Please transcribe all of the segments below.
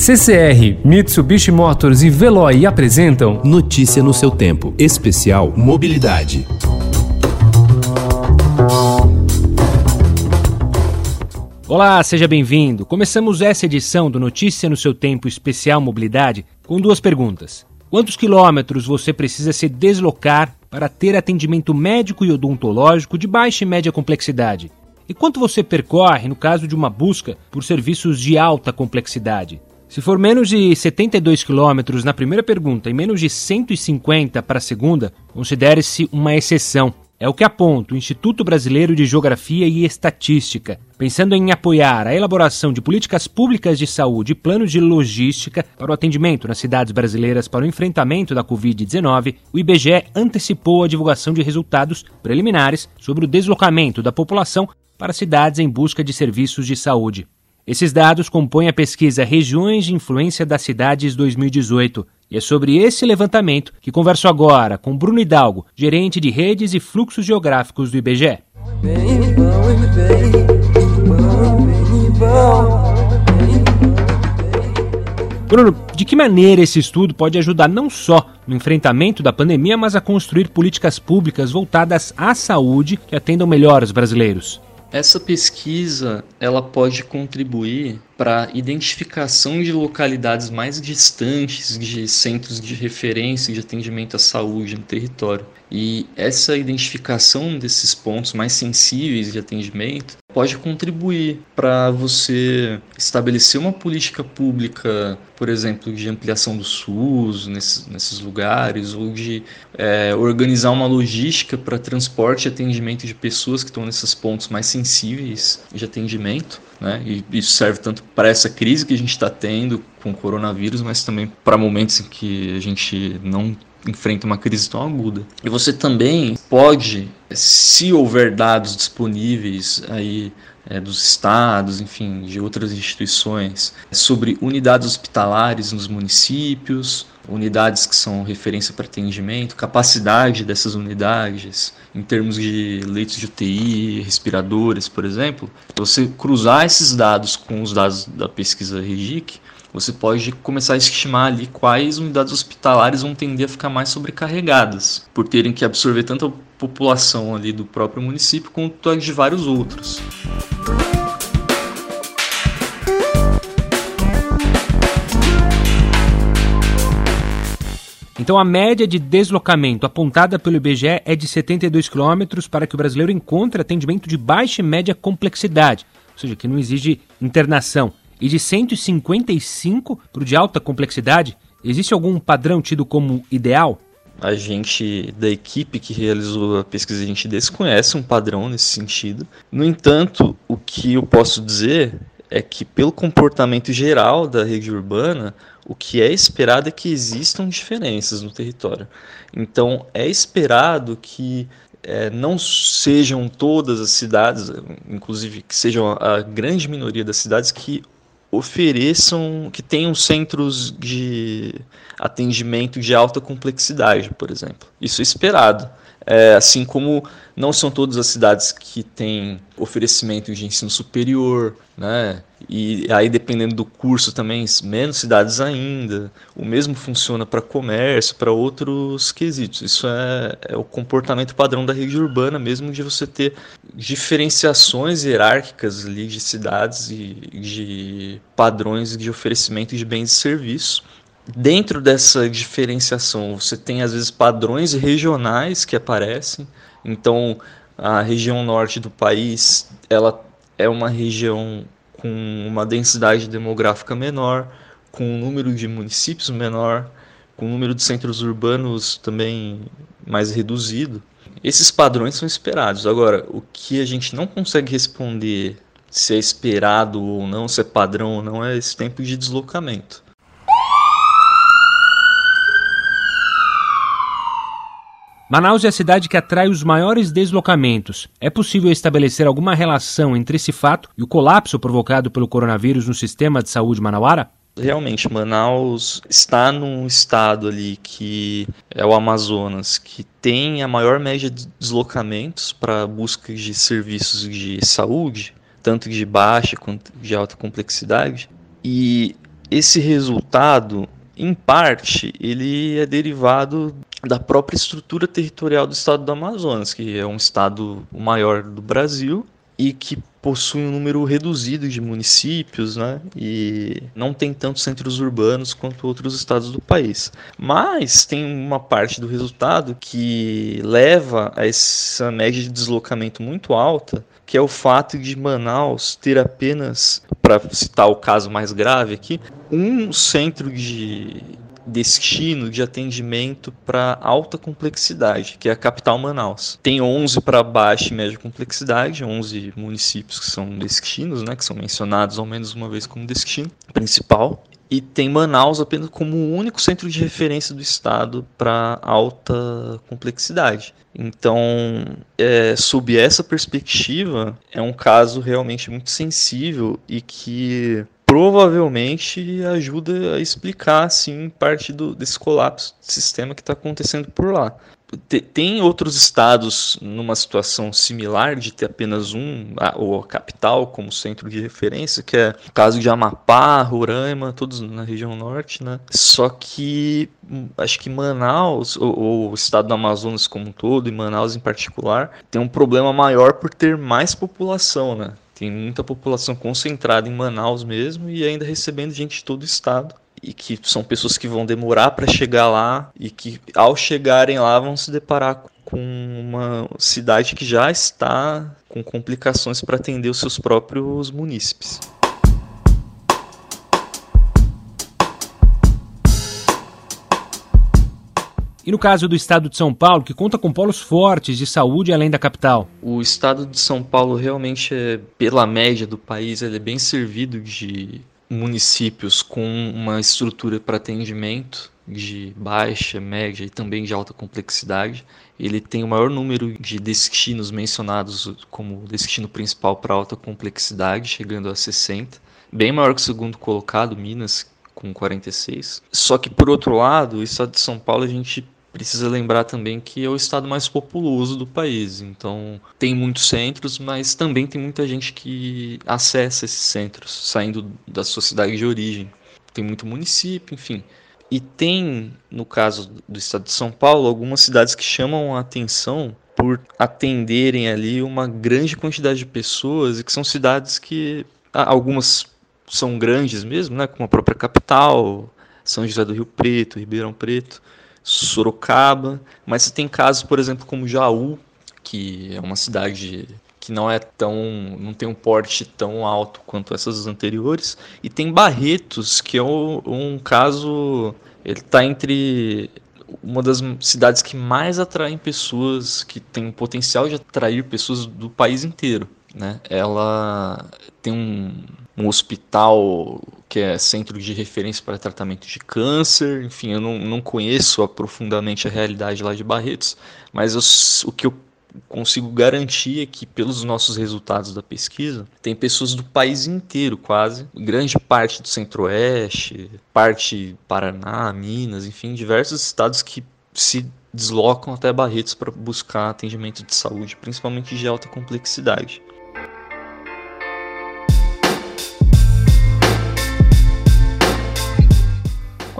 CCR, Mitsubishi Motors e Veloy apresentam Notícia no seu tempo, especial Mobilidade. Olá, seja bem-vindo. Começamos essa edição do Notícia no seu tempo especial Mobilidade com duas perguntas. Quantos quilômetros você precisa se deslocar para ter atendimento médico e odontológico de baixa e média complexidade? E quanto você percorre no caso de uma busca por serviços de alta complexidade? Se for menos de 72 quilômetros na primeira pergunta e menos de 150 para a segunda, considere-se uma exceção. É o que aponta o Instituto Brasileiro de Geografia e Estatística, pensando em apoiar a elaboração de políticas públicas de saúde e planos de logística para o atendimento nas cidades brasileiras para o enfrentamento da Covid-19. O IBGE antecipou a divulgação de resultados preliminares sobre o deslocamento da população para cidades em busca de serviços de saúde. Esses dados compõem a pesquisa Regiões de Influência das Cidades 2018. E é sobre esse levantamento que converso agora com Bruno Hidalgo, gerente de redes e fluxos geográficos do IBGE. Bruno, de que maneira esse estudo pode ajudar não só no enfrentamento da pandemia, mas a construir políticas públicas voltadas à saúde que atendam melhor os brasileiros? Essa pesquisa ela pode contribuir para identificação de localidades mais distantes de centros de referência de atendimento à saúde no território. E essa identificação desses pontos mais sensíveis de atendimento pode contribuir para você estabelecer uma política pública, por exemplo, de ampliação do SUS nesses, nesses lugares, ou de é, organizar uma logística para transporte e atendimento de pessoas que estão nesses pontos mais sensíveis de atendimento. Né? E isso serve tanto para essa crise que a gente está tendo com o coronavírus, mas também para momentos em que a gente não enfrenta uma crise tão aguda. E você também pode, se houver dados disponíveis aí é, dos estados, enfim, de outras instituições, sobre unidades hospitalares nos municípios, unidades que são referência para atendimento, capacidade dessas unidades em termos de leitos de UTI, respiradores, por exemplo, você cruzar esses dados com os dados da pesquisa REGIC, você pode começar a estimar ali quais unidades hospitalares vão tender a ficar mais sobrecarregadas, por terem que absorver tanto a população ali do próprio município quanto de vários outros. Então a média de deslocamento apontada pelo IBGE é de 72 quilômetros para que o brasileiro encontre atendimento de baixa e média complexidade, ou seja, que não exige internação e de 155 para o de alta complexidade, existe algum padrão tido como ideal? A gente da equipe que realizou a pesquisa, a gente desconhece um padrão nesse sentido. No entanto, o que eu posso dizer é que pelo comportamento geral da rede urbana, o que é esperado é que existam diferenças no território. Então, é esperado que é, não sejam todas as cidades, inclusive que sejam a grande minoria das cidades que ofereçam, que tenham centros de atendimento de alta complexidade, por exemplo. Isso é esperado. É, assim como não são todas as cidades que têm oferecimento de ensino superior, né? E aí dependendo do curso também menos cidades ainda. O mesmo funciona para comércio, para outros quesitos. Isso é, é, o comportamento padrão da rede urbana mesmo de você ter diferenciações hierárquicas ali de cidades e de padrões de oferecimento de bens e serviços dentro dessa diferenciação, você tem às vezes padrões regionais que aparecem. Então, a região norte do país, ela é uma região com uma densidade demográfica menor, com um número de municípios menor, com um número de centros urbanos também mais reduzido. Esses padrões são esperados. Agora, o que a gente não consegue responder se é esperado ou não, se é padrão ou não, é esse tempo de deslocamento. Manaus é a cidade que atrai os maiores deslocamentos. É possível estabelecer alguma relação entre esse fato e o colapso provocado pelo coronavírus no sistema de saúde manauara? Realmente, Manaus está num estado ali que é o Amazonas, que tem a maior média de deslocamentos para busca de serviços de saúde, tanto de baixa quanto de alta complexidade. E esse resultado, em parte, ele é derivado da própria estrutura territorial do estado do Amazonas, que é um estado maior do Brasil e que possui um número reduzido de municípios, né? E não tem tantos centros urbanos quanto outros estados do país. Mas tem uma parte do resultado que leva a essa média de deslocamento muito alta, que é o fato de Manaus ter apenas, para citar o caso mais grave aqui, um centro de destino de atendimento para alta complexidade, que é a capital Manaus. Tem 11 para baixa e média complexidade, 11 municípios que são destinos, né, que são mencionados ao menos uma vez como destino principal. E tem Manaus apenas como o único centro de referência do estado para alta complexidade. Então, é, sob essa perspectiva, é um caso realmente muito sensível e que provavelmente ajuda a explicar assim parte do, desse colapso do sistema que está acontecendo por lá. Tem outros estados numa situação similar de ter apenas um, ou a capital como centro de referência, que é o caso de Amapá, Roraima, todos na região norte, né? Só que hum, acho que Manaus, ou, ou o estado do Amazonas como um todo, e Manaus em particular, tem um problema maior por ter mais população, né? Tem muita população concentrada em Manaus mesmo e ainda recebendo gente de todo o estado. E que são pessoas que vão demorar para chegar lá e que, ao chegarem lá, vão se deparar com uma cidade que já está com complicações para atender os seus próprios munícipes. E no caso do estado de São Paulo, que conta com polos fortes de saúde além da capital? O estado de São Paulo realmente é, pela média do país, ele é bem servido de municípios com uma estrutura para atendimento de baixa, média e também de alta complexidade. Ele tem o maior número de destinos mencionados como destino principal para alta complexidade, chegando a 60, bem maior que o segundo colocado, Minas, com 46. Só que, por outro lado, o estado de São Paulo a gente precisa lembrar também que é o estado mais populoso do país. Então, tem muitos centros, mas também tem muita gente que acessa esses centros, saindo da sua cidade de origem. Tem muito município, enfim. E tem, no caso do estado de São Paulo, algumas cidades que chamam a atenção por atenderem ali uma grande quantidade de pessoas e que são cidades que algumas são grandes mesmo, né, como a própria capital, São José do Rio Preto, Ribeirão Preto, Sorocaba, mas você tem casos, por exemplo, como Jaú, que é uma cidade que não é tão, não tem um porte tão alto quanto essas anteriores, e tem Barretos, que é um, um caso, ele está entre uma das cidades que mais atraem pessoas, que tem o potencial de atrair pessoas do país inteiro. Né? Ela tem um, um hospital que é centro de referência para tratamento de câncer. Enfim, eu não, não conheço profundamente a realidade lá de Barretos, mas eu, o que eu consigo garantir é que, pelos nossos resultados da pesquisa, tem pessoas do país inteiro, quase, grande parte do Centro-Oeste, parte Paraná, Minas, enfim, diversos estados que se deslocam até Barretos para buscar atendimento de saúde, principalmente de alta complexidade.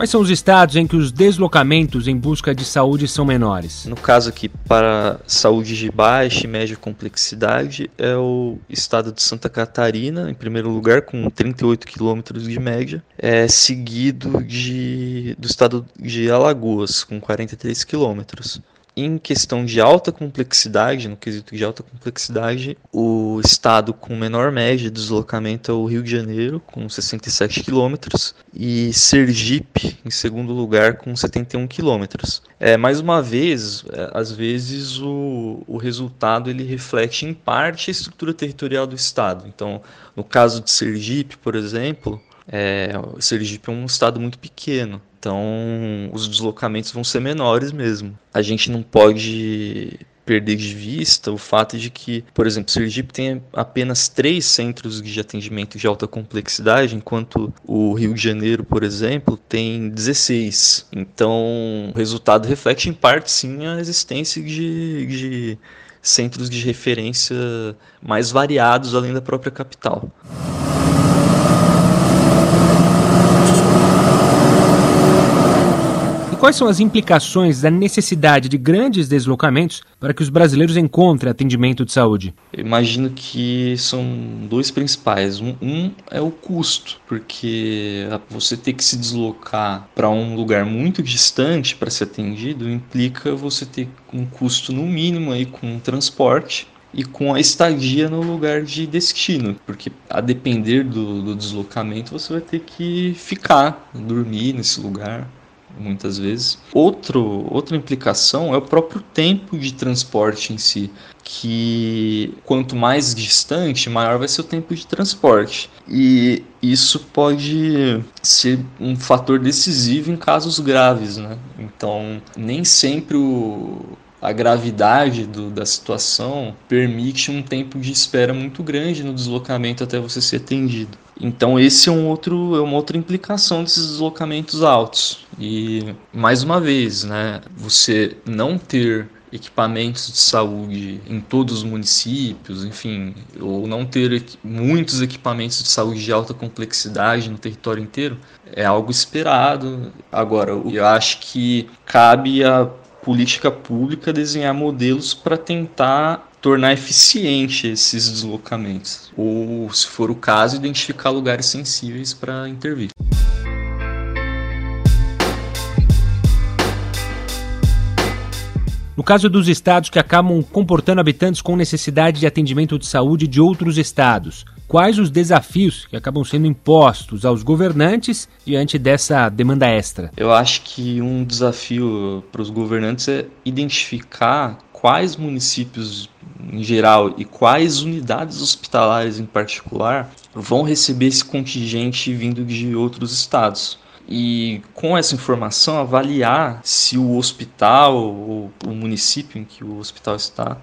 Quais são os estados em que os deslocamentos em busca de saúde são menores? No caso aqui, para saúde de baixa e média complexidade, é o estado de Santa Catarina, em primeiro lugar, com 38 quilômetros de média, é seguido de, do estado de Alagoas, com 43 quilômetros em questão de alta complexidade, no quesito de alta complexidade, o estado com menor média de deslocamento é o Rio de Janeiro, com 67 quilômetros, e Sergipe, em segundo lugar, com 71 quilômetros. É, mais uma vez, é, às vezes o, o resultado ele reflete em parte a estrutura territorial do estado. Então, no caso de Sergipe, por exemplo, é, Sergipe é um estado muito pequeno. Então, os deslocamentos vão ser menores mesmo. A gente não pode perder de vista o fato de que, por exemplo, Sergipe tem apenas três centros de atendimento de alta complexidade, enquanto o Rio de Janeiro, por exemplo, tem 16. Então, o resultado reflete em parte sim a existência de, de centros de referência mais variados além da própria capital. Quais são as implicações da necessidade de grandes deslocamentos para que os brasileiros encontrem atendimento de saúde? Eu imagino que são dois principais. Um, um é o custo, porque você ter que se deslocar para um lugar muito distante para ser atendido implica você ter um custo no mínimo aí com transporte e com a estadia no lugar de destino, porque a depender do, do deslocamento você vai ter que ficar, dormir nesse lugar muitas vezes. Outro, outra implicação é o próprio tempo de transporte em si, que quanto mais distante, maior vai ser o tempo de transporte. E isso pode ser um fator decisivo em casos graves, né? Então, nem sempre o, a gravidade do, da situação permite um tempo de espera muito grande no deslocamento até você ser atendido. Então esse é um outro é uma outra implicação desses deslocamentos altos. E mais uma vez, né, você não ter equipamentos de saúde em todos os municípios, enfim, ou não ter muitos equipamentos de saúde de alta complexidade no território inteiro, é algo esperado. Agora, eu acho que cabe a política pública desenhar modelos para tentar tornar eficiente esses deslocamentos, ou, se for o caso, identificar lugares sensíveis para intervir. No caso dos estados que acabam comportando habitantes com necessidade de atendimento de saúde de outros estados, quais os desafios que acabam sendo impostos aos governantes diante dessa demanda extra? Eu acho que um desafio para os governantes é identificar quais municípios em geral e quais unidades hospitalares em particular vão receber esse contingente vindo de outros estados. E com essa informação avaliar se o hospital ou o município em que o hospital está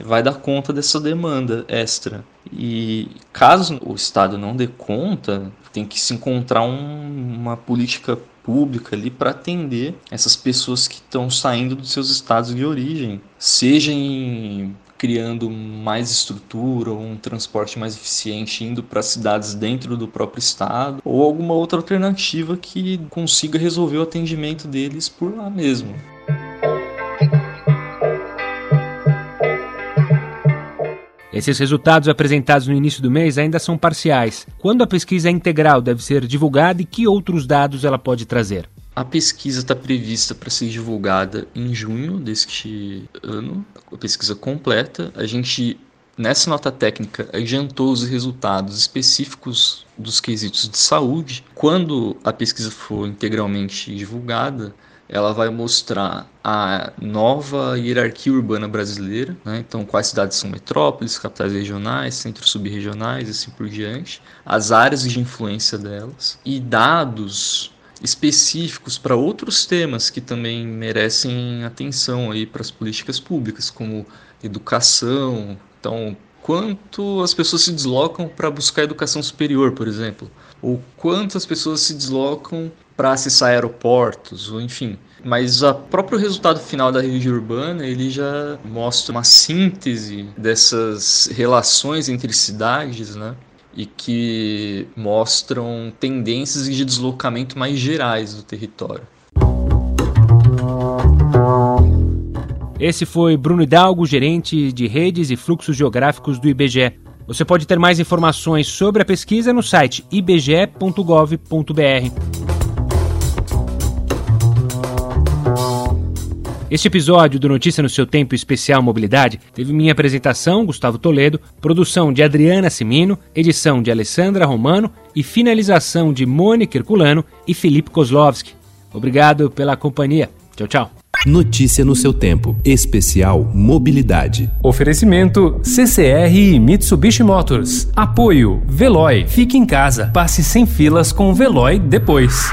vai dar conta dessa demanda extra. E caso o Estado não dê conta, tem que se encontrar um, uma política pública ali para atender essas pessoas que estão saindo dos seus estados de origem, seja em criando mais estrutura ou um transporte mais eficiente indo para cidades dentro do próprio estado ou alguma outra alternativa que consiga resolver o atendimento deles por lá mesmo. Esses resultados apresentados no início do mês ainda são parciais. Quando a pesquisa integral deve ser divulgada e que outros dados ela pode trazer? A pesquisa está prevista para ser divulgada em junho deste ano, a pesquisa completa. A gente, nessa nota técnica, adiantou os resultados específicos dos quesitos de saúde. Quando a pesquisa for integralmente divulgada, ela vai mostrar a nova hierarquia urbana brasileira, né? então quais cidades são metrópoles, capitais regionais, centros subregionais e assim por diante, as áreas de influência delas e dados específicos para outros temas que também merecem atenção aí para as políticas públicas, como educação, então quanto as pessoas se deslocam para buscar educação superior, por exemplo, ou quanto as pessoas se deslocam para acessar aeroportos, ou enfim. Mas o próprio resultado final da rede urbana ele já mostra uma síntese dessas relações entre cidades, né? E que mostram tendências de deslocamento mais gerais do território. Esse foi Bruno Hidalgo, gerente de redes e fluxos geográficos do IBGE. Você pode ter mais informações sobre a pesquisa no site ibge.gov.br. Este episódio do Notícia no Seu Tempo Especial Mobilidade teve minha apresentação, Gustavo Toledo, produção de Adriana Simino, edição de Alessandra Romano e finalização de Mônica Herculano e Felipe Kozlovski. Obrigado pela companhia. Tchau, tchau. Notícia no seu tempo. Especial Mobilidade. Oferecimento CCR e Mitsubishi Motors. Apoio Veloy. Fique em casa. Passe sem filas com o Veloy depois.